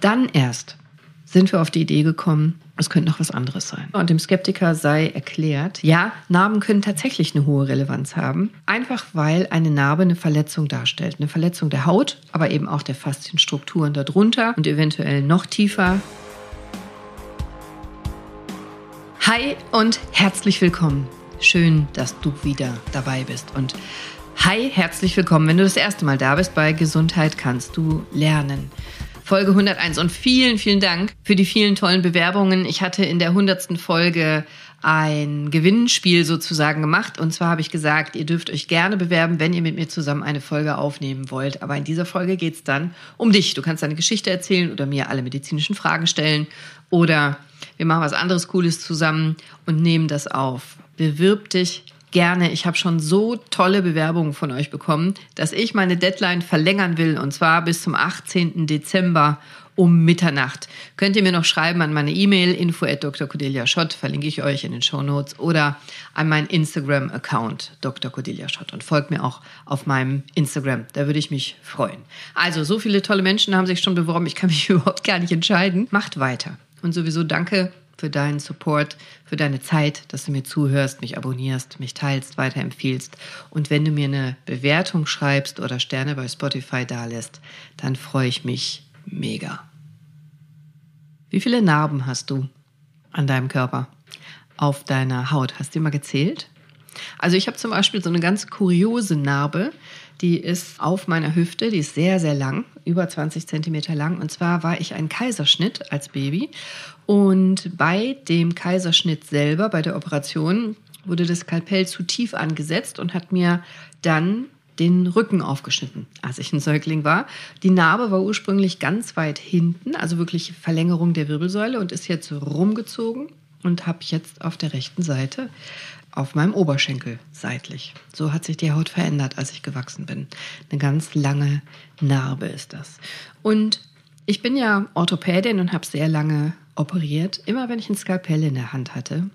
Dann erst sind wir auf die Idee gekommen, es könnte noch was anderes sein. Und dem Skeptiker sei erklärt, ja, Narben können tatsächlich eine hohe Relevanz haben, einfach weil eine Narbe eine Verletzung darstellt. Eine Verletzung der Haut, aber eben auch der Faszienstrukturen darunter und eventuell noch tiefer. Hi und herzlich willkommen. Schön, dass du wieder dabei bist. Und hi, herzlich willkommen, wenn du das erste Mal da bist bei Gesundheit kannst du lernen. Folge 101. Und vielen, vielen Dank für die vielen tollen Bewerbungen. Ich hatte in der 100. Folge ein Gewinnspiel sozusagen gemacht. Und zwar habe ich gesagt, ihr dürft euch gerne bewerben, wenn ihr mit mir zusammen eine Folge aufnehmen wollt. Aber in dieser Folge geht es dann um dich. Du kannst deine Geschichte erzählen oder mir alle medizinischen Fragen stellen. Oder wir machen was anderes Cooles zusammen und nehmen das auf. Bewirb dich gerne. Ich habe schon so tolle Bewerbungen von euch bekommen, dass ich meine Deadline verlängern will und zwar bis zum 18. Dezember um Mitternacht. Könnt ihr mir noch schreiben an meine E-Mail info at Dr. Cordelia Schott, verlinke ich euch in den Show Notes oder an meinen Instagram-Account Dr. Cordelia Schott und folgt mir auch auf meinem Instagram. Da würde ich mich freuen. Also, so viele tolle Menschen haben sich schon beworben. Ich kann mich überhaupt gar nicht entscheiden. Macht weiter. Und sowieso danke für deinen Support, für deine Zeit, dass du mir zuhörst, mich abonnierst, mich teilst, weiterempfiehlst. Und wenn du mir eine Bewertung schreibst oder Sterne bei Spotify dalässt, dann freue ich mich mega. Wie viele Narben hast du an deinem Körper, auf deiner Haut? Hast du mal gezählt? Also ich habe zum Beispiel so eine ganz kuriose Narbe, die ist auf meiner Hüfte, die ist sehr, sehr lang, über 20 Zentimeter lang. Und zwar war ich ein Kaiserschnitt als Baby. Und bei dem Kaiserschnitt selber, bei der Operation, wurde das Skalpell zu tief angesetzt und hat mir dann den Rücken aufgeschnitten, als ich ein Säugling war. Die Narbe war ursprünglich ganz weit hinten, also wirklich Verlängerung der Wirbelsäule und ist jetzt rumgezogen und habe jetzt auf der rechten Seite auf meinem Oberschenkel seitlich. So hat sich die Haut verändert, als ich gewachsen bin. Eine ganz lange Narbe ist das. Und ich bin ja Orthopädin und habe sehr lange operiert. Immer wenn ich ein Skalpell in der Hand hatte,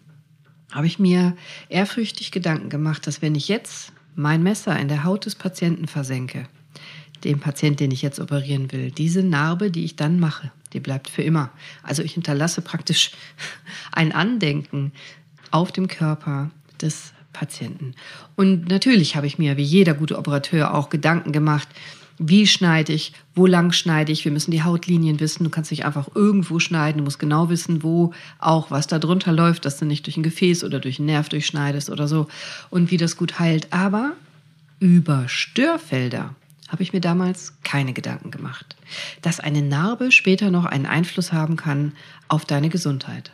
habe ich mir ehrfürchtig Gedanken gemacht, dass wenn ich jetzt mein Messer in der Haut des Patienten versenke, dem Patienten, den ich jetzt operieren will, diese Narbe, die ich dann mache, die bleibt für immer. Also ich hinterlasse praktisch ein Andenken auf dem Körper des Patienten. Und natürlich habe ich mir, wie jeder gute Operateur, auch Gedanken gemacht, wie schneide ich, wo lang schneide ich. Wir müssen die Hautlinien wissen. Du kannst nicht einfach irgendwo schneiden. Du musst genau wissen, wo auch was da drunter läuft, dass du nicht durch ein Gefäß oder durch einen Nerv durchschneidest oder so. Und wie das gut heilt. Aber über Störfelder habe ich mir damals keine Gedanken gemacht. Dass eine Narbe später noch einen Einfluss haben kann auf deine Gesundheit.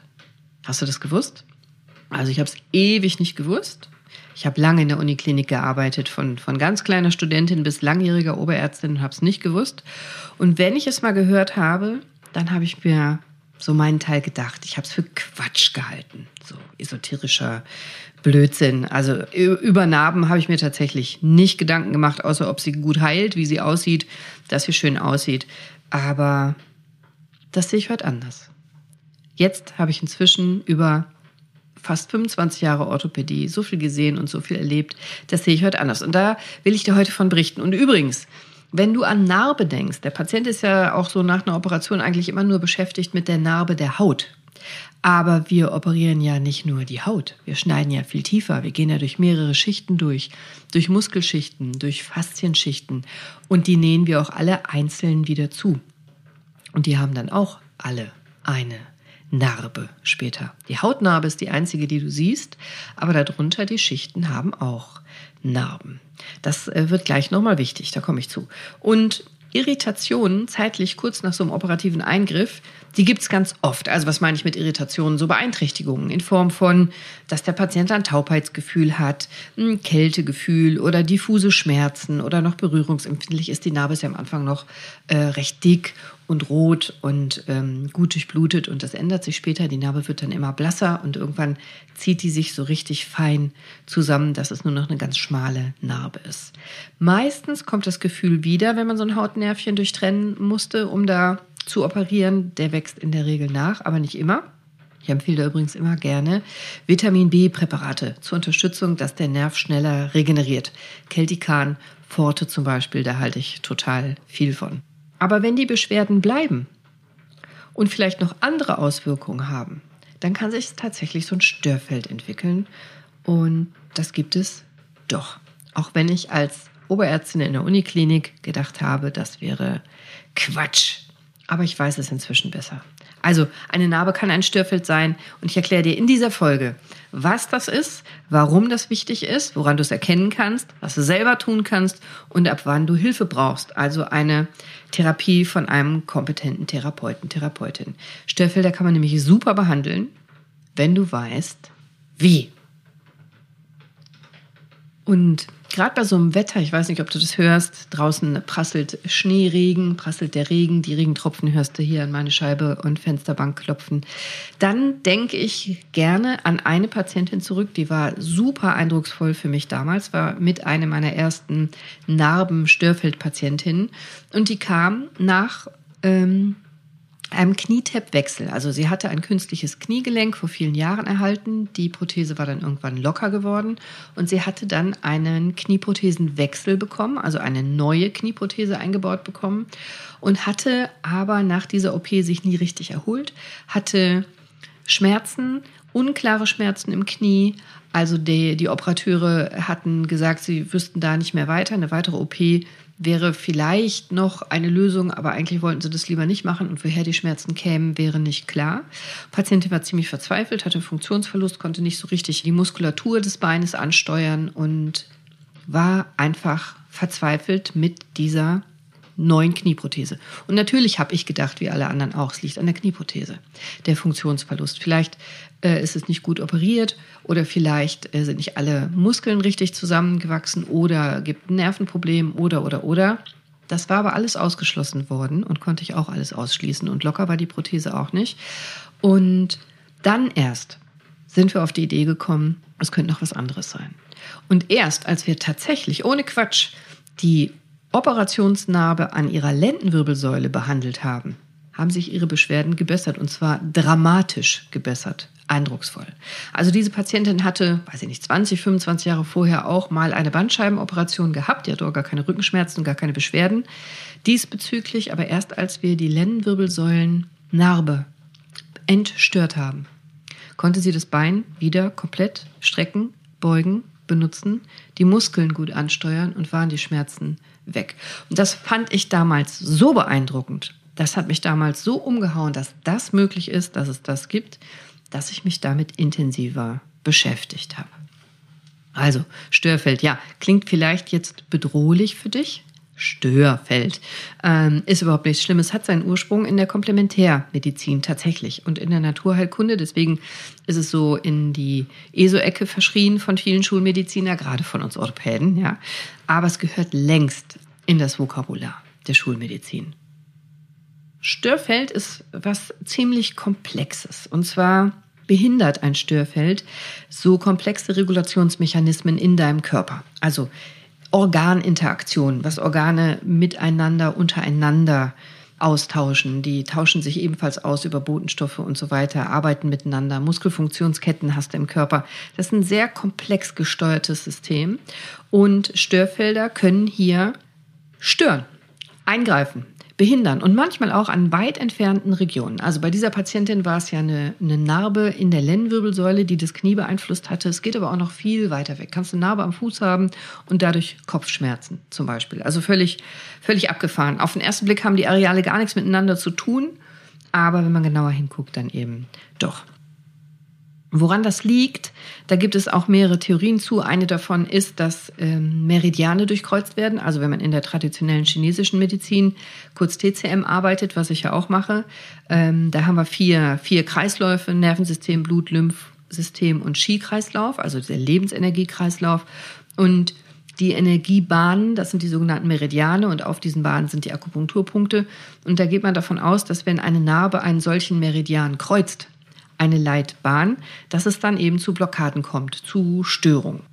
Hast du das gewusst? Also ich habe es ewig nicht gewusst. Ich habe lange in der Uniklinik gearbeitet, von, von ganz kleiner Studentin bis langjähriger Oberärztin und habe es nicht gewusst. Und wenn ich es mal gehört habe, dann habe ich mir so meinen Teil gedacht. Ich habe es für Quatsch gehalten, so esoterischer Blödsinn. Also über Narben habe ich mir tatsächlich nicht Gedanken gemacht, außer ob sie gut heilt, wie sie aussieht, dass sie schön aussieht. Aber das sehe ich heute anders. Jetzt habe ich inzwischen über fast 25 Jahre Orthopädie, so viel gesehen und so viel erlebt, das sehe ich heute anders. Und da will ich dir heute von berichten. Und übrigens, wenn du an Narbe denkst, der Patient ist ja auch so nach einer Operation eigentlich immer nur beschäftigt mit der Narbe der Haut. Aber wir operieren ja nicht nur die Haut, wir schneiden ja viel tiefer, wir gehen ja durch mehrere Schichten durch, durch Muskelschichten, durch Faszienschichten und die nähen wir auch alle einzeln wieder zu. Und die haben dann auch alle eine Narbe später. Die Hautnarbe ist die einzige, die du siehst, aber darunter die Schichten haben auch Narben. Das äh, wird gleich nochmal wichtig, da komme ich zu. Und Irritationen zeitlich kurz nach so einem operativen Eingriff, die gibt es ganz oft. Also was meine ich mit Irritationen? So Beeinträchtigungen in Form von, dass der Patient ein Taubheitsgefühl hat, ein Kältegefühl oder diffuse Schmerzen oder noch berührungsempfindlich ist. Die Narbe ist ja am Anfang noch äh, recht dick und rot und ähm, gut durchblutet und das ändert sich später. Die Narbe wird dann immer blasser und irgendwann zieht die sich so richtig fein zusammen, dass es nur noch eine ganz schmale Narbe ist. Meistens kommt das Gefühl wieder, wenn man so ein Hautnervchen durchtrennen musste, um da zu operieren. Der wächst in der Regel nach, aber nicht immer. Ich empfehle da übrigens immer gerne Vitamin B-Präparate zur Unterstützung, dass der Nerv schneller regeneriert. Keltikan, Forte zum Beispiel, da halte ich total viel von. Aber wenn die Beschwerden bleiben, und vielleicht noch andere Auswirkungen haben, dann kann sich tatsächlich so ein Störfeld entwickeln. Und das gibt es doch. Auch wenn ich als Oberärztin in der Uniklinik gedacht habe, das wäre Quatsch. Aber ich weiß es inzwischen besser. Also eine Narbe kann ein Störfeld sein und ich erkläre dir in dieser Folge, was das ist, warum das wichtig ist, woran du es erkennen kannst, was du selber tun kannst und ab wann du Hilfe brauchst. Also eine Therapie von einem kompetenten Therapeuten, Therapeutin. Störfelder kann man nämlich super behandeln, wenn du weißt, wie. Und gerade bei so einem Wetter, ich weiß nicht, ob du das hörst, draußen prasselt Schneeregen, prasselt der Regen, die Regentropfen hörst du hier an meine Scheibe und Fensterbank klopfen. Dann denke ich gerne an eine Patientin zurück, die war super eindrucksvoll für mich damals, war mit einer meiner ersten Narben-Störfeld-Patientinnen und die kam nach ähm, einem Knietappwechsel. Also sie hatte ein künstliches Kniegelenk vor vielen Jahren erhalten. Die Prothese war dann irgendwann locker geworden und sie hatte dann einen Knieprothesenwechsel bekommen, also eine neue Knieprothese eingebaut bekommen und hatte aber nach dieser OP sich nie richtig erholt, hatte Schmerzen, unklare Schmerzen im Knie. Also die, die Operateure hatten gesagt, sie wüssten da nicht mehr weiter. Eine weitere OP wäre vielleicht noch eine Lösung, aber eigentlich wollten sie das lieber nicht machen und woher die Schmerzen kämen, wäre nicht klar. Die Patientin war ziemlich verzweifelt, hatte Funktionsverlust, konnte nicht so richtig die Muskulatur des Beines ansteuern und war einfach verzweifelt mit dieser neuen Knieprothese. Und natürlich habe ich gedacht, wie alle anderen auch, es liegt an der Knieprothese, der Funktionsverlust. Vielleicht äh, ist es nicht gut operiert oder vielleicht äh, sind nicht alle Muskeln richtig zusammengewachsen oder gibt ein Nervenproblem oder oder oder. Das war aber alles ausgeschlossen worden und konnte ich auch alles ausschließen und locker war die Prothese auch nicht. Und dann erst sind wir auf die Idee gekommen, es könnte noch was anderes sein. Und erst als wir tatsächlich ohne Quatsch die Operationsnarbe an ihrer Lendenwirbelsäule behandelt haben, haben sich ihre Beschwerden gebessert und zwar dramatisch gebessert. Eindrucksvoll. Also diese Patientin hatte, weiß ich nicht, 20, 25 Jahre vorher auch mal eine Bandscheibenoperation gehabt. Die hatte auch gar keine Rückenschmerzen gar keine Beschwerden. Diesbezüglich aber erst als wir die Lendenwirbelsäulennarbe entstört haben, konnte sie das Bein wieder komplett strecken, beugen, benutzen, die Muskeln gut ansteuern und waren die Schmerzen weg. Und das fand ich damals so beeindruckend. Das hat mich damals so umgehauen, dass das möglich ist, dass es das gibt, dass ich mich damit intensiver beschäftigt habe. Also, Störfeld, ja, klingt vielleicht jetzt bedrohlich für dich. Störfeld ähm, ist überhaupt nichts Schlimmes, hat seinen Ursprung in der Komplementärmedizin tatsächlich und in der Naturheilkunde. Deswegen ist es so in die ESO-Ecke verschrien von vielen Schulmediziner, gerade von uns Orthopäden. Ja. Aber es gehört längst in das Vokabular der Schulmedizin. Störfeld ist was ziemlich Komplexes. Und zwar behindert ein Störfeld so komplexe Regulationsmechanismen in deinem Körper. Also Organinteraktion, was Organe miteinander, untereinander austauschen. Die tauschen sich ebenfalls aus über Botenstoffe und so weiter, arbeiten miteinander. Muskelfunktionsketten hast du im Körper. Das ist ein sehr komplex gesteuertes System und Störfelder können hier stören, eingreifen behindern und manchmal auch an weit entfernten Regionen. Also bei dieser Patientin war es ja eine, eine Narbe in der Lendenwirbelsäule, die das Knie beeinflusst hatte. Es geht aber auch noch viel weiter weg. Kannst eine Narbe am Fuß haben und dadurch Kopfschmerzen zum Beispiel. Also völlig, völlig abgefahren. Auf den ersten Blick haben die Areale gar nichts miteinander zu tun, aber wenn man genauer hinguckt, dann eben doch. Woran das liegt, da gibt es auch mehrere Theorien zu. Eine davon ist, dass ähm, Meridiane durchkreuzt werden. Also wenn man in der traditionellen chinesischen Medizin, kurz TCM, arbeitet, was ich ja auch mache, ähm, da haben wir vier, vier Kreisläufe, Nervensystem, Blut, Lymphsystem und Qi-Kreislauf, also der Lebensenergiekreislauf. Und die Energiebahnen, das sind die sogenannten Meridiane und auf diesen Bahnen sind die Akupunkturpunkte. Und da geht man davon aus, dass wenn eine Narbe einen solchen Meridian kreuzt, eine Leitbahn, dass es dann eben zu Blockaden kommt, zu Störungen.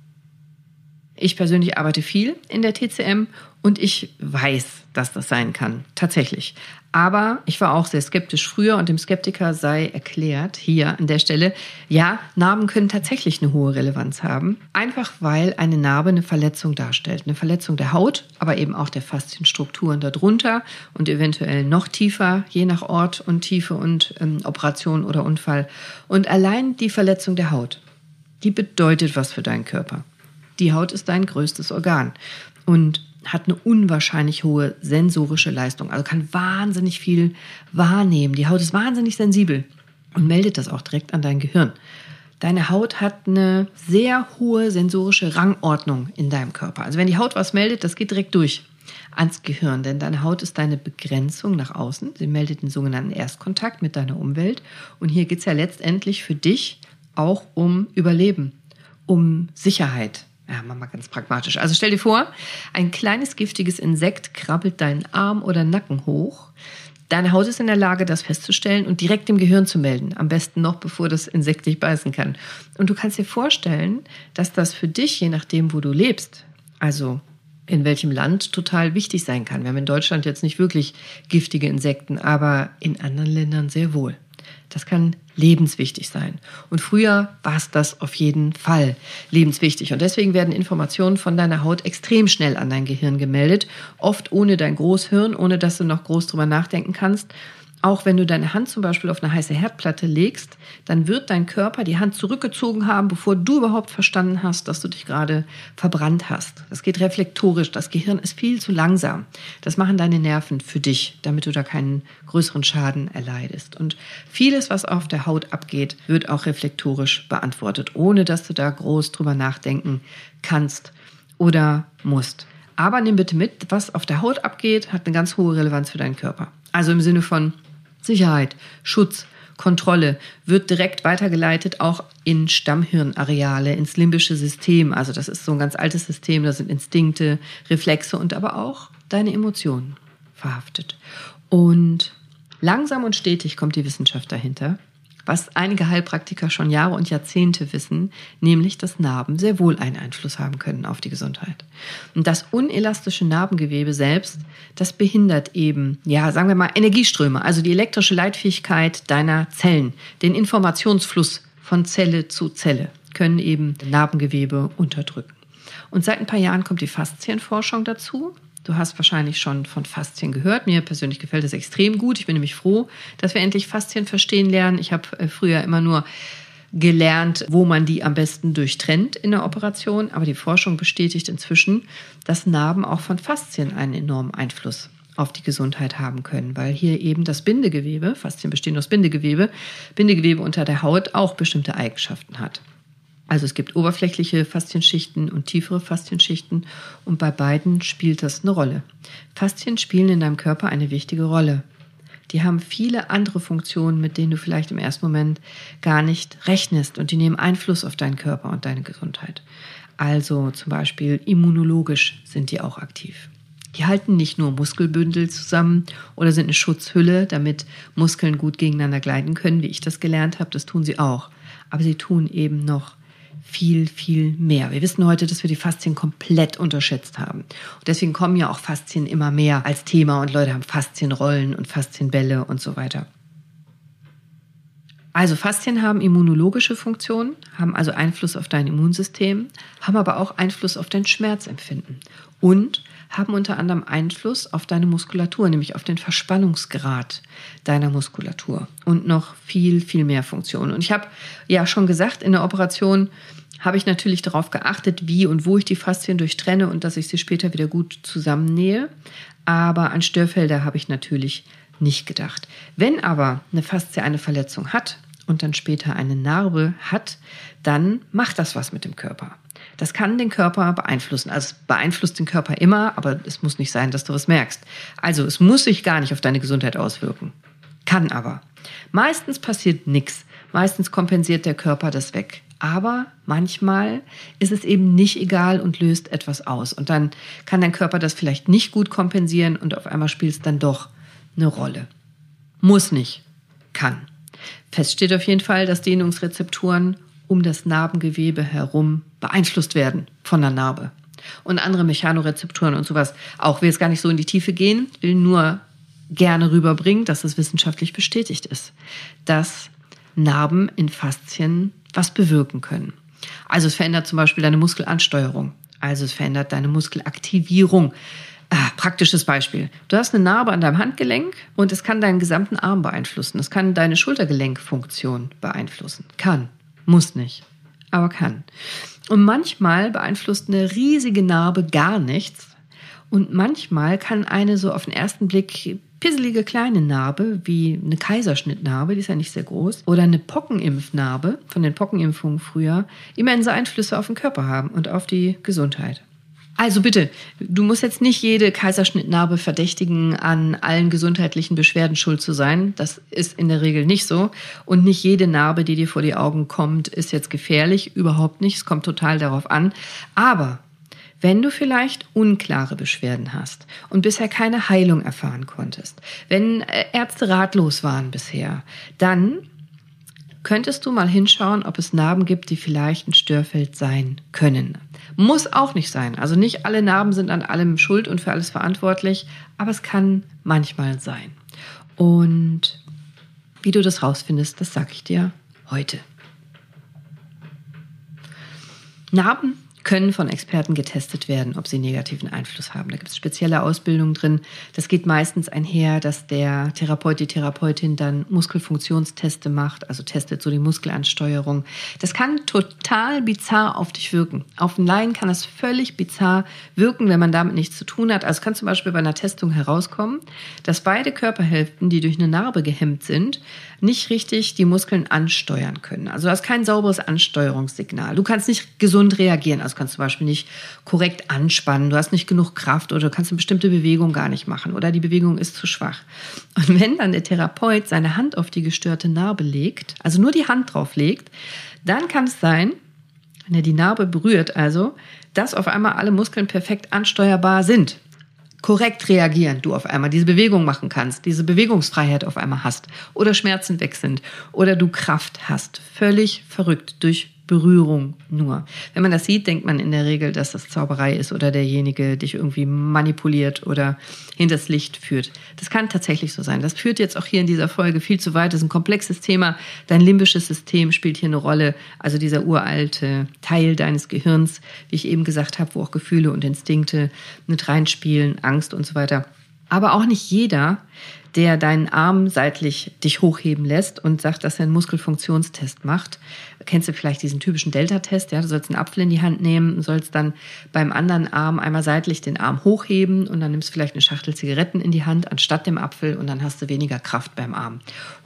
Ich persönlich arbeite viel in der TCM und ich weiß, dass das sein kann, tatsächlich. Aber ich war auch sehr skeptisch früher und dem Skeptiker sei erklärt, hier an der Stelle, ja, Narben können tatsächlich eine hohe Relevanz haben. Einfach weil eine Narbe eine Verletzung darstellt. Eine Verletzung der Haut, aber eben auch der Faszienstrukturen darunter und eventuell noch tiefer, je nach Ort und Tiefe und ähm, Operation oder Unfall. Und allein die Verletzung der Haut, die bedeutet was für deinen Körper. Die Haut ist dein größtes Organ. Und hat eine unwahrscheinlich hohe sensorische Leistung, also kann wahnsinnig viel wahrnehmen. Die Haut ist wahnsinnig sensibel und meldet das auch direkt an dein Gehirn. Deine Haut hat eine sehr hohe sensorische Rangordnung in deinem Körper. Also wenn die Haut was meldet, das geht direkt durch ans Gehirn, denn deine Haut ist deine Begrenzung nach außen. Sie meldet den sogenannten Erstkontakt mit deiner Umwelt. Und hier geht es ja letztendlich für dich auch um Überleben, um Sicherheit, ja, mach mal ganz pragmatisch. Also stell dir vor, ein kleines giftiges Insekt krabbelt deinen Arm oder Nacken hoch. Deine Haut ist in der Lage, das festzustellen und direkt dem Gehirn zu melden. Am besten noch, bevor das Insekt dich beißen kann. Und du kannst dir vorstellen, dass das für dich, je nachdem, wo du lebst, also in welchem Land, total wichtig sein kann. Wir haben in Deutschland jetzt nicht wirklich giftige Insekten, aber in anderen Ländern sehr wohl. Das kann lebenswichtig sein. Und früher war es das auf jeden Fall lebenswichtig. Und deswegen werden Informationen von deiner Haut extrem schnell an dein Gehirn gemeldet, oft ohne dein Großhirn, ohne dass du noch groß drüber nachdenken kannst. Auch wenn du deine Hand zum Beispiel auf eine heiße Herdplatte legst, dann wird dein Körper die Hand zurückgezogen haben, bevor du überhaupt verstanden hast, dass du dich gerade verbrannt hast. Das geht reflektorisch. Das Gehirn ist viel zu langsam. Das machen deine Nerven für dich, damit du da keinen größeren Schaden erleidest. Und vieles, was auf der Haut abgeht, wird auch reflektorisch beantwortet, ohne dass du da groß drüber nachdenken kannst oder musst. Aber nimm bitte mit, was auf der Haut abgeht, hat eine ganz hohe Relevanz für deinen Körper. Also im Sinne von Sicherheit, Schutz, Kontrolle wird direkt weitergeleitet auch in Stammhirnareale, ins limbische System. Also das ist so ein ganz altes System, da sind Instinkte, Reflexe und aber auch deine Emotionen verhaftet. Und langsam und stetig kommt die Wissenschaft dahinter was einige Heilpraktiker schon Jahre und Jahrzehnte wissen, nämlich, dass Narben sehr wohl einen Einfluss haben können auf die Gesundheit. Und das unelastische Narbengewebe selbst, das behindert eben, ja, sagen wir mal, Energieströme, also die elektrische Leitfähigkeit deiner Zellen, den Informationsfluss von Zelle zu Zelle, können eben Narbengewebe unterdrücken. Und seit ein paar Jahren kommt die Faszienforschung dazu. Du hast wahrscheinlich schon von Faszien gehört. Mir persönlich gefällt es extrem gut. Ich bin nämlich froh, dass wir endlich Faszien verstehen lernen. Ich habe äh, früher immer nur gelernt, wo man die am besten durchtrennt in der Operation. Aber die Forschung bestätigt inzwischen, dass Narben auch von Faszien einen enormen Einfluss auf die Gesundheit haben können, weil hier eben das Bindegewebe, Faszien bestehen aus Bindegewebe, Bindegewebe unter der Haut auch bestimmte Eigenschaften hat. Also es gibt oberflächliche Faszienschichten und tiefere Faszienschichten und bei beiden spielt das eine Rolle. Faszien spielen in deinem Körper eine wichtige Rolle. Die haben viele andere Funktionen, mit denen du vielleicht im ersten Moment gar nicht rechnest und die nehmen Einfluss auf deinen Körper und deine Gesundheit. Also zum Beispiel immunologisch sind die auch aktiv. Die halten nicht nur Muskelbündel zusammen oder sind eine Schutzhülle, damit Muskeln gut gegeneinander gleiten können, wie ich das gelernt habe. Das tun sie auch. Aber sie tun eben noch viel, viel mehr. Wir wissen heute, dass wir die Faszien komplett unterschätzt haben. Und deswegen kommen ja auch Faszien immer mehr als Thema und Leute haben Faszienrollen und Faszienbälle und so weiter. Also Faszien haben immunologische Funktionen, haben also Einfluss auf dein Immunsystem, haben aber auch Einfluss auf dein Schmerzempfinden und haben unter anderem Einfluss auf deine Muskulatur, nämlich auf den Verspannungsgrad deiner Muskulatur und noch viel, viel mehr Funktionen. Und ich habe ja schon gesagt, in der Operation habe ich natürlich darauf geachtet, wie und wo ich die Faszien durchtrenne und dass ich sie später wieder gut zusammennähe. Aber an Störfelder habe ich natürlich nicht gedacht. Wenn aber eine Faszie eine Verletzung hat und dann später eine Narbe hat, dann macht das was mit dem Körper. Das kann den Körper beeinflussen. Also es beeinflusst den Körper immer, aber es muss nicht sein, dass du was merkst. Also es muss sich gar nicht auf deine Gesundheit auswirken. Kann aber. Meistens passiert nichts. Meistens kompensiert der Körper das weg. Aber manchmal ist es eben nicht egal und löst etwas aus. Und dann kann dein Körper das vielleicht nicht gut kompensieren und auf einmal spielt es dann doch eine Rolle. Muss nicht, kann. Fest steht auf jeden Fall, dass Dehnungsrezepturen um das Narbengewebe herum beeinflusst werden von der Narbe. und andere Mechanorezeptoren und sowas. Auch will jetzt gar nicht so in die Tiefe gehen, will nur gerne rüberbringen, dass es wissenschaftlich bestätigt ist, dass Narben in Faszien was bewirken können. Also es verändert zum Beispiel deine Muskelansteuerung. Also es verändert deine Muskelaktivierung. Ah, praktisches Beispiel. Du hast eine Narbe an deinem Handgelenk und es kann deinen gesamten Arm beeinflussen. Es kann deine Schultergelenkfunktion beeinflussen. Kann. Muss nicht. Aber kann. Und manchmal beeinflusst eine riesige Narbe gar nichts. Und manchmal kann eine so auf den ersten Blick pisselige kleine Narbe, wie eine Kaiserschnittnarbe, die ist ja nicht sehr groß, oder eine Pockenimpfnarbe von den Pockenimpfungen früher, immense Einflüsse auf den Körper haben und auf die Gesundheit. Also bitte, du musst jetzt nicht jede Kaiserschnittnarbe verdächtigen, an allen gesundheitlichen Beschwerden schuld zu sein. Das ist in der Regel nicht so. Und nicht jede Narbe, die dir vor die Augen kommt, ist jetzt gefährlich. Überhaupt nicht. Es kommt total darauf an. Aber wenn du vielleicht unklare Beschwerden hast und bisher keine Heilung erfahren konntest, wenn äh, Ärzte ratlos waren bisher, dann könntest du mal hinschauen, ob es Narben gibt, die vielleicht ein Störfeld sein können. Muss auch nicht sein. Also nicht alle Narben sind an allem schuld und für alles verantwortlich, aber es kann manchmal sein. Und wie du das rausfindest, das sage ich dir heute. Narben können von Experten getestet werden, ob sie negativen Einfluss haben. Da gibt es spezielle Ausbildungen drin. Das geht meistens einher, dass der Therapeut, die Therapeutin dann Muskelfunktionsteste macht, also testet so die Muskelansteuerung. Das kann total bizarr auf dich wirken. Auf den Laien kann das völlig bizarr wirken, wenn man damit nichts zu tun hat. Also kann zum Beispiel bei einer Testung herauskommen, dass beide Körperhälften, die durch eine Narbe gehemmt sind, nicht richtig die Muskeln ansteuern können. Also du hast kein sauberes Ansteuerungssignal. Du kannst nicht gesund reagieren. Also kannst zum Beispiel nicht korrekt anspannen. Du hast nicht genug Kraft oder du kannst eine bestimmte Bewegung gar nicht machen oder die Bewegung ist zu schwach. Und wenn dann der Therapeut seine Hand auf die gestörte Narbe legt, also nur die Hand drauf legt, dann kann es sein, wenn er die Narbe berührt, also, dass auf einmal alle Muskeln perfekt ansteuerbar sind korrekt reagieren, du auf einmal diese Bewegung machen kannst, diese Bewegungsfreiheit auf einmal hast oder Schmerzen weg sind oder du Kraft hast. Völlig verrückt durch Berührung nur. Wenn man das sieht, denkt man in der Regel, dass das Zauberei ist oder derjenige dich irgendwie manipuliert oder hinters Licht führt. Das kann tatsächlich so sein. Das führt jetzt auch hier in dieser Folge viel zu weit. Das ist ein komplexes Thema. Dein limbisches System spielt hier eine Rolle. Also dieser uralte Teil deines Gehirns, wie ich eben gesagt habe, wo auch Gefühle und Instinkte mit reinspielen, Angst und so weiter. Aber auch nicht jeder der deinen Arm seitlich dich hochheben lässt und sagt, dass er einen Muskelfunktionstest macht. Kennst du vielleicht diesen typischen Delta-Test? Ja, du sollst einen Apfel in die Hand nehmen sollst dann beim anderen Arm einmal seitlich den Arm hochheben und dann nimmst du vielleicht eine Schachtel Zigaretten in die Hand anstatt dem Apfel und dann hast du weniger Kraft beim Arm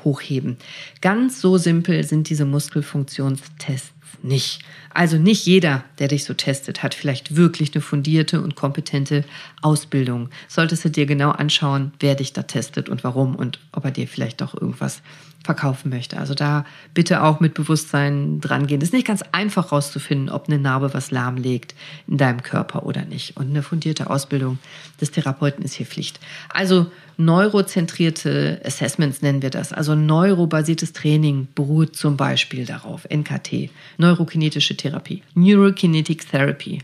hochheben. Ganz so simpel sind diese Muskelfunktionstests nicht. Also nicht jeder, der dich so testet, hat vielleicht wirklich eine fundierte und kompetente Ausbildung. Solltest du dir genau anschauen, wer dich da testet und warum und ob er dir vielleicht doch irgendwas verkaufen möchte. Also da bitte auch mit Bewusstsein dran gehen. Es ist nicht ganz einfach rauszufinden, ob eine Narbe was lahmlegt in deinem Körper oder nicht. Und eine fundierte Ausbildung des Therapeuten ist hier Pflicht. Also neurozentrierte Assessments nennen wir das. Also neurobasiertes Training beruht zum Beispiel darauf. NKT, neurokinetische Therapie, Neurokinetic Therapy.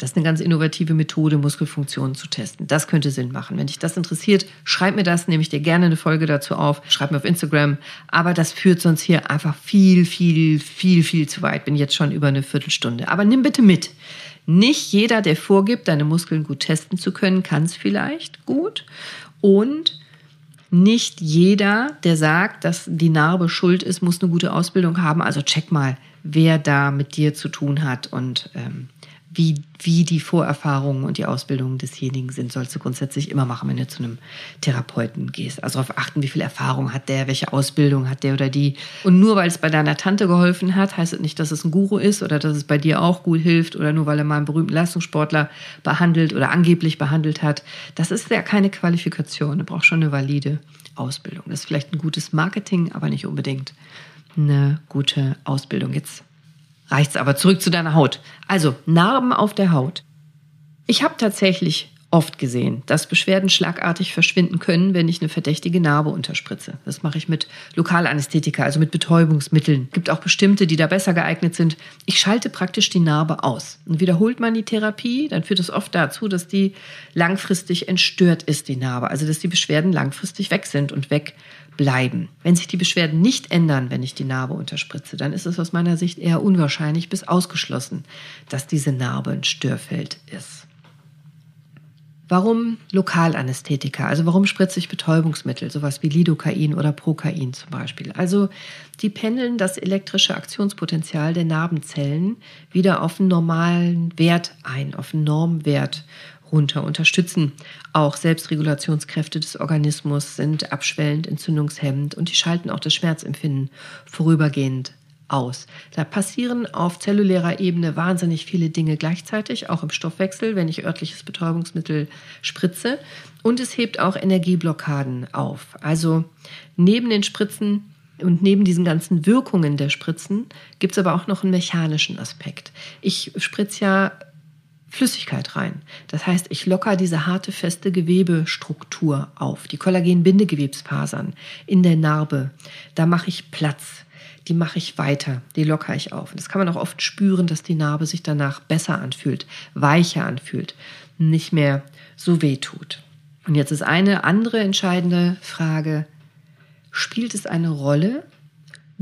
Das ist eine ganz innovative Methode, Muskelfunktionen zu testen. Das könnte Sinn machen. Wenn dich das interessiert, schreib mir das, nehme ich dir gerne eine Folge dazu auf. Schreib mir auf Instagram. Aber das führt sonst hier einfach viel, viel, viel, viel zu weit. Bin jetzt schon über eine Viertelstunde. Aber nimm bitte mit. Nicht jeder, der vorgibt, deine Muskeln gut testen zu können, kann es vielleicht gut. Und nicht jeder, der sagt, dass die Narbe schuld ist, muss eine gute Ausbildung haben. Also check mal, wer da mit dir zu tun hat und ähm, wie, wie die Vorerfahrungen und die Ausbildungen desjenigen sind, sollst du grundsätzlich immer machen, wenn du zu einem Therapeuten gehst. Also darauf achten, wie viel Erfahrung hat der, welche Ausbildung hat der oder die. Und nur weil es bei deiner Tante geholfen hat, heißt es nicht, dass es ein Guru ist oder dass es bei dir auch gut hilft oder nur weil er mal einen berühmten Leistungssportler behandelt oder angeblich behandelt hat. Das ist ja keine Qualifikation. Du brauchst schon eine valide Ausbildung. Das ist vielleicht ein gutes Marketing, aber nicht unbedingt eine gute Ausbildung. Jetzt reicht's aber. Zurück zu deiner Haut. Also Narben auf der Haut. Ich habe tatsächlich oft gesehen, dass Beschwerden schlagartig verschwinden können, wenn ich eine verdächtige Narbe unterspritze. Das mache ich mit Lokalanästhetika, also mit Betäubungsmitteln. Es gibt auch bestimmte, die da besser geeignet sind. Ich schalte praktisch die Narbe aus. Und wiederholt man die Therapie, dann führt es oft dazu, dass die langfristig entstört ist, die Narbe. Also dass die Beschwerden langfristig weg sind und wegbleiben. Wenn sich die Beschwerden nicht ändern, wenn ich die Narbe unterspritze, dann ist es aus meiner Sicht eher unwahrscheinlich bis ausgeschlossen, dass diese Narbe ein Störfeld ist. Warum Lokalanästhetika? Also warum spritze ich Betäubungsmittel, sowas wie Lidocain oder Procain zum Beispiel? Also die pendeln das elektrische Aktionspotenzial der Narbenzellen wieder auf einen normalen Wert ein, auf einen Normwert runter, unterstützen auch Selbstregulationskräfte des Organismus, sind abschwellend, entzündungshemmend und die schalten auch das Schmerzempfinden vorübergehend aus. Da passieren auf zellulärer Ebene wahnsinnig viele Dinge gleichzeitig, auch im Stoffwechsel, wenn ich örtliches Betäubungsmittel spritze. Und es hebt auch Energieblockaden auf. Also neben den Spritzen und neben diesen ganzen Wirkungen der Spritzen gibt es aber auch noch einen mechanischen Aspekt. Ich spritze ja Flüssigkeit rein. Das heißt, ich locker diese harte, feste Gewebestruktur auf, die Kollagenbindegewebsfasern in der Narbe. Da mache ich Platz die mache ich weiter, die lockere ich auf. Und das kann man auch oft spüren, dass die Narbe sich danach besser anfühlt, weicher anfühlt, nicht mehr so weh tut. Und jetzt ist eine andere entscheidende Frage, spielt es eine Rolle,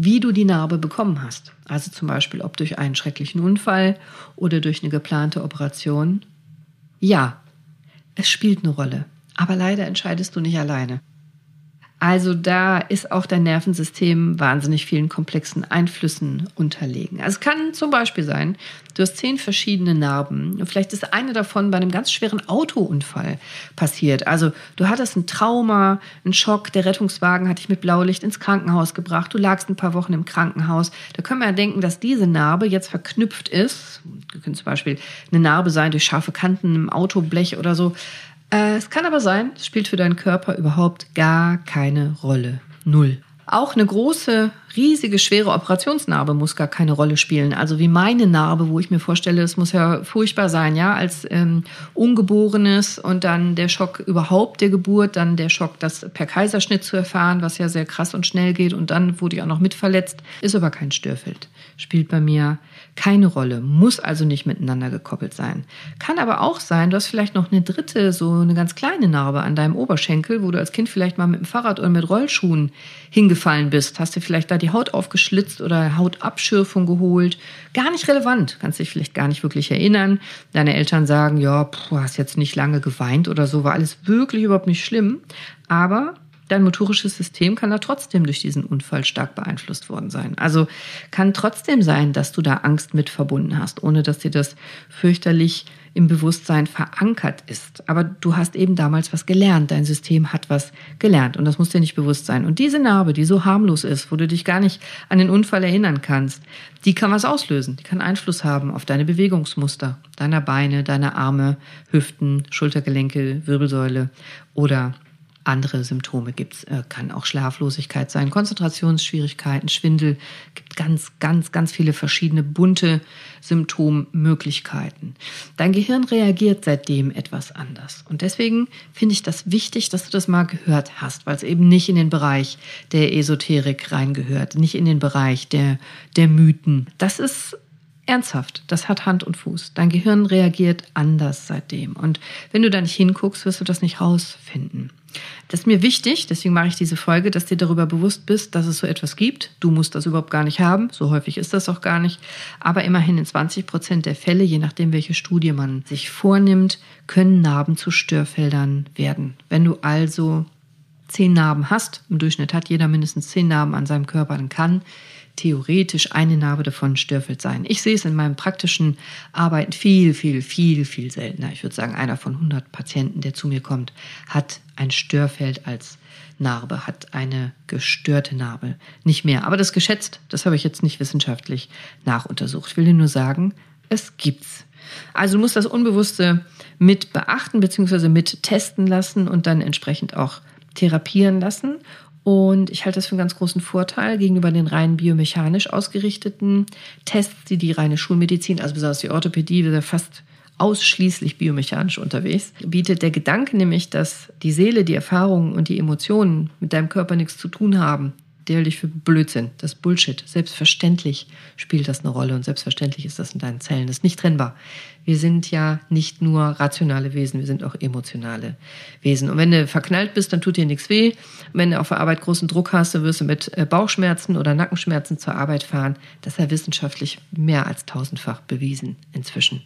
wie du die Narbe bekommen hast? Also zum Beispiel, ob durch einen schrecklichen Unfall oder durch eine geplante Operation? Ja, es spielt eine Rolle. Aber leider entscheidest du nicht alleine. Also da ist auch dein Nervensystem wahnsinnig vielen komplexen Einflüssen unterlegen. Also es kann zum Beispiel sein, du hast zehn verschiedene Narben. Vielleicht ist eine davon bei einem ganz schweren Autounfall passiert. Also du hattest ein Trauma, einen Schock, der Rettungswagen hat dich mit Blaulicht ins Krankenhaus gebracht, du lagst ein paar Wochen im Krankenhaus. Da können wir ja denken, dass diese Narbe jetzt verknüpft ist. Du können zum Beispiel eine Narbe sein durch scharfe Kanten im Autoblech oder so. Äh, es kann aber sein, es spielt für deinen Körper überhaupt gar keine Rolle. Null. Auch eine große, riesige, schwere Operationsnarbe muss gar keine Rolle spielen. Also wie meine Narbe, wo ich mir vorstelle, es muss ja furchtbar sein, ja, als ähm, Ungeborenes und dann der Schock überhaupt der Geburt, dann der Schock, das per Kaiserschnitt zu erfahren, was ja sehr krass und schnell geht und dann wurde ich auch noch mit verletzt, ist aber kein Störfeld. Spielt bei mir keine Rolle, muss also nicht miteinander gekoppelt sein. Kann aber auch sein, du hast vielleicht noch eine dritte, so eine ganz kleine Narbe an deinem Oberschenkel, wo du als Kind vielleicht mal mit dem Fahrrad oder mit Rollschuhen hingefallen bist. Hast dir vielleicht da die Haut aufgeschlitzt oder Hautabschürfung geholt. Gar nicht relevant, kannst dich vielleicht gar nicht wirklich erinnern. Deine Eltern sagen, ja, du hast jetzt nicht lange geweint oder so, war alles wirklich überhaupt nicht schlimm. Aber dein motorisches System kann da trotzdem durch diesen Unfall stark beeinflusst worden sein. Also kann trotzdem sein, dass du da Angst mit verbunden hast, ohne dass dir das fürchterlich im Bewusstsein verankert ist. Aber du hast eben damals was gelernt. Dein System hat was gelernt und das muss dir nicht bewusst sein. Und diese Narbe, die so harmlos ist, wo du dich gar nicht an den Unfall erinnern kannst, die kann was auslösen. Die kann Einfluss haben auf deine Bewegungsmuster, deiner Beine, deiner Arme, Hüften, Schultergelenke, Wirbelsäule oder andere Symptome gibt es. Äh, kann auch Schlaflosigkeit sein, Konzentrationsschwierigkeiten, Schwindel. gibt ganz, ganz, ganz viele verschiedene bunte Symptommöglichkeiten. Dein Gehirn reagiert seitdem etwas anders. Und deswegen finde ich das wichtig, dass du das mal gehört hast, weil es eben nicht in den Bereich der Esoterik reingehört, nicht in den Bereich der, der Mythen. Das ist ernsthaft, das hat Hand und Fuß. Dein Gehirn reagiert anders seitdem. Und wenn du da nicht hinguckst, wirst du das nicht rausfinden. Das ist mir wichtig, deswegen mache ich diese Folge, dass dir darüber bewusst bist, dass es so etwas gibt. Du musst das überhaupt gar nicht haben, so häufig ist das auch gar nicht. Aber immerhin in 20 Prozent der Fälle, je nachdem, welche Studie man sich vornimmt, können Narben zu Störfeldern werden. Wenn du also zehn Narben hast, im Durchschnitt hat jeder mindestens zehn Narben an seinem Körper, dann kann theoretisch eine Narbe davon Störfeld sein. Ich sehe es in meinem praktischen Arbeiten viel, viel, viel, viel seltener. Ich würde sagen, einer von 100 Patienten, der zu mir kommt, hat ein Störfeld als Narbe, hat eine gestörte Narbe. Nicht mehr. Aber das geschätzt, das habe ich jetzt nicht wissenschaftlich nachuntersucht. Ich will dir nur sagen, es gibt's. Also du musst das Unbewusste mit beachten bzw. mit testen lassen und dann entsprechend auch therapieren lassen. Und ich halte das für einen ganz großen Vorteil gegenüber den rein biomechanisch ausgerichteten Tests, die die reine Schulmedizin, also besonders die Orthopädie, fast ausschließlich biomechanisch unterwegs, bietet der Gedanke nämlich, dass die Seele, die Erfahrungen und die Emotionen mit deinem Körper nichts zu tun haben, der dich für Blödsinn, das Bullshit. Selbstverständlich spielt das eine Rolle und selbstverständlich ist das in deinen Zellen. Das ist nicht trennbar. Wir sind ja nicht nur rationale Wesen, wir sind auch emotionale Wesen. Und wenn du verknallt bist, dann tut dir nichts weh. wenn du auf der Arbeit großen Druck hast, dann wirst du mit äh, Bauchschmerzen oder Nackenschmerzen zur Arbeit fahren. Das ist ja wissenschaftlich mehr als tausendfach bewiesen inzwischen.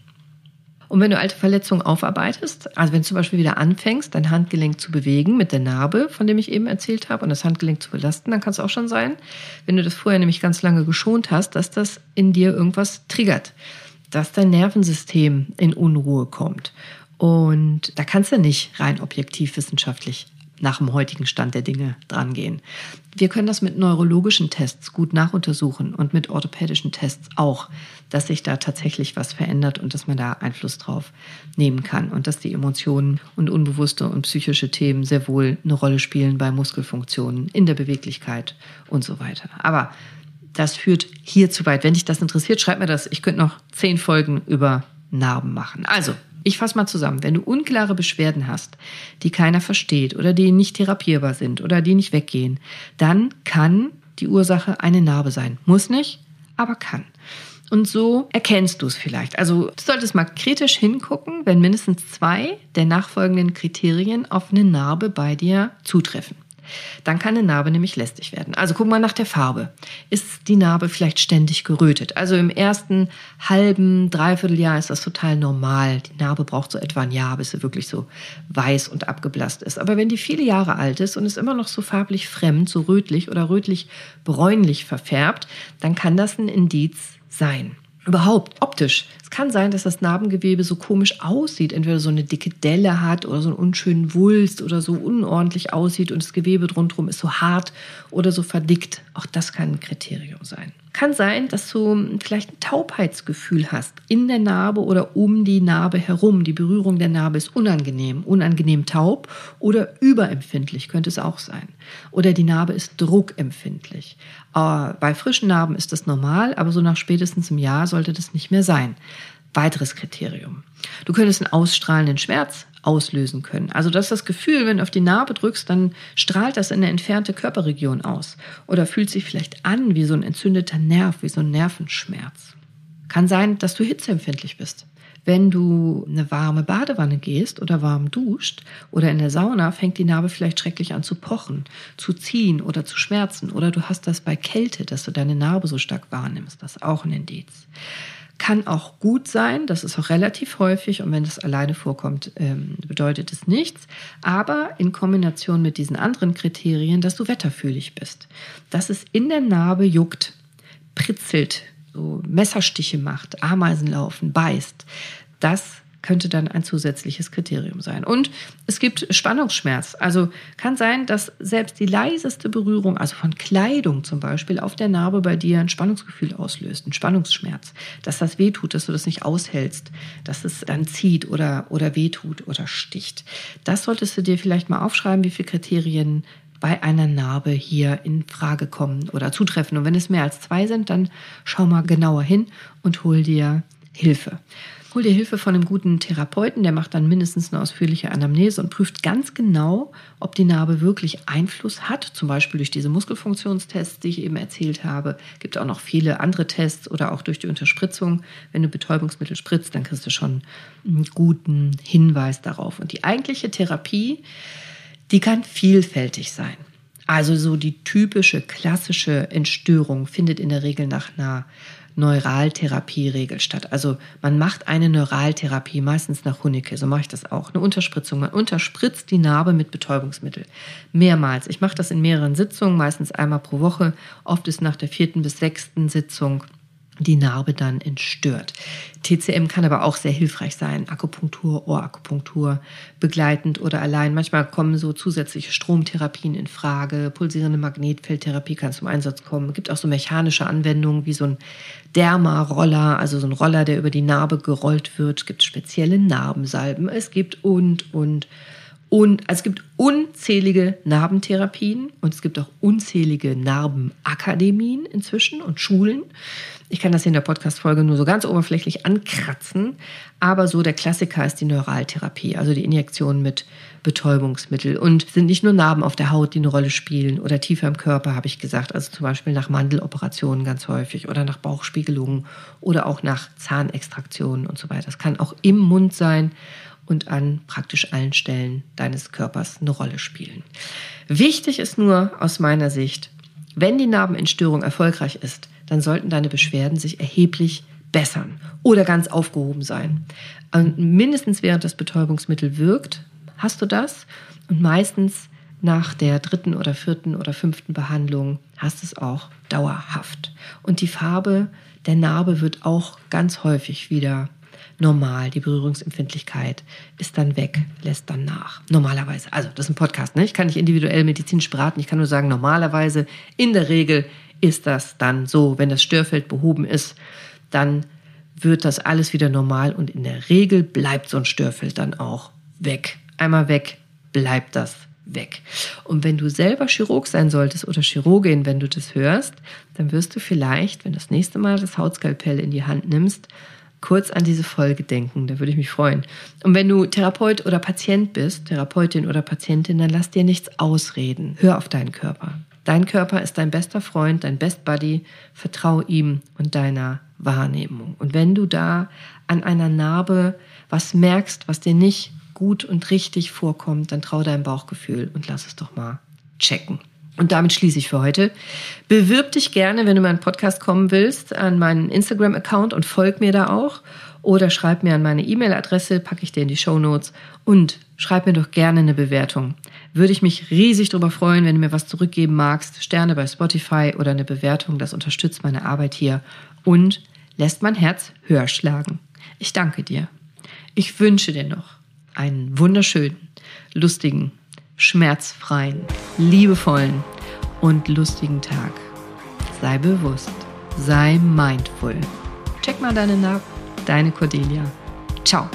Und wenn du alte Verletzungen aufarbeitest, also wenn du zum Beispiel wieder anfängst, dein Handgelenk zu bewegen mit der Narbe, von dem ich eben erzählt habe, und das Handgelenk zu belasten, dann kann es auch schon sein, wenn du das vorher nämlich ganz lange geschont hast, dass das in dir irgendwas triggert, dass dein Nervensystem in Unruhe kommt. Und da kannst du nicht rein objektiv wissenschaftlich nach dem heutigen Stand der Dinge drangehen. Wir können das mit neurologischen Tests gut nachuntersuchen und mit orthopädischen Tests auch, dass sich da tatsächlich was verändert und dass man da Einfluss drauf nehmen kann und dass die Emotionen und unbewusste und psychische Themen sehr wohl eine Rolle spielen bei Muskelfunktionen, in der Beweglichkeit und so weiter. Aber das führt hier zu weit. Wenn dich das interessiert, schreib mir das. Ich könnte noch zehn Folgen über Narben machen. Also, ich fasse mal zusammen. Wenn du unklare Beschwerden hast, die keiner versteht oder die nicht therapierbar sind oder die nicht weggehen, dann kann die Ursache eine Narbe sein. Muss nicht, aber kann. Und so erkennst du es vielleicht. Also du solltest mal kritisch hingucken, wenn mindestens zwei der nachfolgenden Kriterien auf eine Narbe bei dir zutreffen. Dann kann eine Narbe nämlich lästig werden. Also guck mal nach der Farbe. Ist die Narbe vielleicht ständig gerötet? Also im ersten halben, dreiviertel Jahr ist das total normal. Die Narbe braucht so etwa ein Jahr, bis sie wirklich so weiß und abgeblasst ist. Aber wenn die viele Jahre alt ist und ist immer noch so farblich fremd, so rötlich oder rötlich-bräunlich verfärbt, dann kann das ein Indiz sein. Überhaupt optisch. Es kann sein, dass das Narbengewebe so komisch aussieht, entweder so eine dicke Delle hat oder so einen unschönen Wulst oder so unordentlich aussieht und das Gewebe drumherum ist so hart oder so verdickt. Auch das kann ein Kriterium sein. Kann sein, dass du vielleicht ein Taubheitsgefühl hast in der Narbe oder um die Narbe herum. Die Berührung der Narbe ist unangenehm, unangenehm taub oder überempfindlich könnte es auch sein. Oder die Narbe ist druckempfindlich. Äh, bei frischen Narben ist das normal, aber so nach spätestens einem Jahr sollte das nicht mehr sein. Weiteres Kriterium. Du könntest einen ausstrahlenden Schmerz auslösen können. Also das ist das Gefühl, wenn du auf die Narbe drückst, dann strahlt das in eine entfernte Körperregion aus oder fühlt sich vielleicht an wie so ein entzündeter Nerv, wie so ein Nervenschmerz. Kann sein, dass du hitzeempfindlich bist. Wenn du eine warme Badewanne gehst oder warm duscht oder in der Sauna, fängt die Narbe vielleicht schrecklich an zu pochen, zu ziehen oder zu schmerzen. Oder du hast das bei Kälte, dass du deine Narbe so stark wahrnimmst. Das ist auch ein Indiz. Kann auch gut sein, das ist auch relativ häufig und wenn das alleine vorkommt, ähm, bedeutet es nichts. Aber in Kombination mit diesen anderen Kriterien, dass du wetterfühlig bist, dass es in der Narbe juckt, pritzelt, so Messerstiche macht, Ameisen laufen, beißt, das könnte dann ein zusätzliches Kriterium sein. Und es gibt Spannungsschmerz. Also kann sein, dass selbst die leiseste Berührung, also von Kleidung zum Beispiel, auf der Narbe bei dir ein Spannungsgefühl auslöst, ein Spannungsschmerz. Dass das wehtut, dass du das nicht aushältst, dass es dann zieht oder, oder wehtut oder sticht. Das solltest du dir vielleicht mal aufschreiben, wie viele Kriterien bei einer Narbe hier in Frage kommen oder zutreffen. Und wenn es mehr als zwei sind, dann schau mal genauer hin und hol dir Hilfe. Hol dir Hilfe von einem guten Therapeuten, der macht dann mindestens eine ausführliche Anamnese und prüft ganz genau, ob die Narbe wirklich Einfluss hat, zum Beispiel durch diese Muskelfunktionstests, die ich eben erzählt habe. Gibt auch noch viele andere Tests oder auch durch die Unterspritzung. Wenn du Betäubungsmittel spritzt, dann kriegst du schon einen guten Hinweis darauf. Und die eigentliche Therapie, die kann vielfältig sein. Also so die typische klassische Entstörung findet in der Regel nach einer Neuraltherapie-Regel statt. Also man macht eine Neuraltherapie, meistens nach Hunicke, so mache ich das auch. Eine Unterspritzung. Man unterspritzt die Narbe mit Betäubungsmittel. Mehrmals. Ich mache das in mehreren Sitzungen, meistens einmal pro Woche. Oft ist nach der vierten bis sechsten Sitzung die Narbe dann entstört. TCM kann aber auch sehr hilfreich sein. Akupunktur, Ohrakupunktur, begleitend oder allein. Manchmal kommen so zusätzliche Stromtherapien in Frage. Pulsierende Magnetfeldtherapie kann zum Einsatz kommen. Es gibt auch so mechanische Anwendungen wie so ein Derma-Roller, also so ein Roller, der über die Narbe gerollt wird. Es gibt spezielle Narbensalben. Es gibt und, und, Und es gibt unzählige Narbentherapien und es gibt auch unzählige Narbenakademien inzwischen und Schulen. Ich kann das hier in der Podcast-Folge nur so ganz oberflächlich ankratzen, aber so der Klassiker ist die Neuraltherapie, also die Injektion mit Betäubungsmittel. Und sind nicht nur Narben auf der Haut, die eine Rolle spielen oder tiefer im Körper, habe ich gesagt, also zum Beispiel nach Mandeloperationen ganz häufig oder nach Bauchspiegelungen oder auch nach Zahnextraktionen und so weiter. Das kann auch im Mund sein und an praktisch allen Stellen deines Körpers eine Rolle spielen. Wichtig ist nur aus meiner Sicht, wenn die Narbenentstörung erfolgreich ist, dann sollten deine Beschwerden sich erheblich bessern oder ganz aufgehoben sein. Und mindestens während das Betäubungsmittel wirkt, hast du das. Und meistens nach der dritten oder vierten oder fünften Behandlung hast du es auch dauerhaft. Und die Farbe der Narbe wird auch ganz häufig wieder normal. Die Berührungsempfindlichkeit ist dann weg, lässt dann nach. Normalerweise. Also, das ist ein Podcast, ne? Ich kann nicht individuell medizinisch beraten. Ich kann nur sagen, normalerweise, in der Regel ist das dann so. Wenn das Störfeld behoben ist, dann wird das alles wieder normal und in der Regel bleibt so ein Störfeld dann auch weg. Einmal weg, bleibt das weg. Und wenn du selber Chirurg sein solltest oder Chirurgin, wenn du das hörst, dann wirst du vielleicht, wenn das nächste Mal das Hautskalpell in die Hand nimmst, kurz an diese Folge denken. Da würde ich mich freuen. Und wenn du Therapeut oder Patient bist, Therapeutin oder Patientin, dann lass dir nichts ausreden. Hör auf deinen Körper. Dein Körper ist dein bester Freund, dein Best Buddy. Vertrau ihm und deiner Wahrnehmung. Und wenn du da an einer Narbe was merkst, was dir nicht gut und richtig vorkommt, dann trau deinem Bauchgefühl und lass es doch mal checken. Und damit schließe ich für heute. Bewirb dich gerne, wenn du meinen Podcast kommen willst, an meinen Instagram-Account und folg mir da auch. Oder schreib mir an meine E-Mail-Adresse, packe ich dir in die Show Notes. Und schreib mir doch gerne eine Bewertung. Würde ich mich riesig darüber freuen, wenn du mir was zurückgeben magst. Sterne bei Spotify oder eine Bewertung, das unterstützt meine Arbeit hier und lässt mein Herz höher schlagen. Ich danke dir. Ich wünsche dir noch einen wunderschönen, lustigen, schmerzfreien, liebevollen und lustigen Tag. Sei bewusst, sei mindful. Check mal deine Narben, deine Cordelia. Ciao.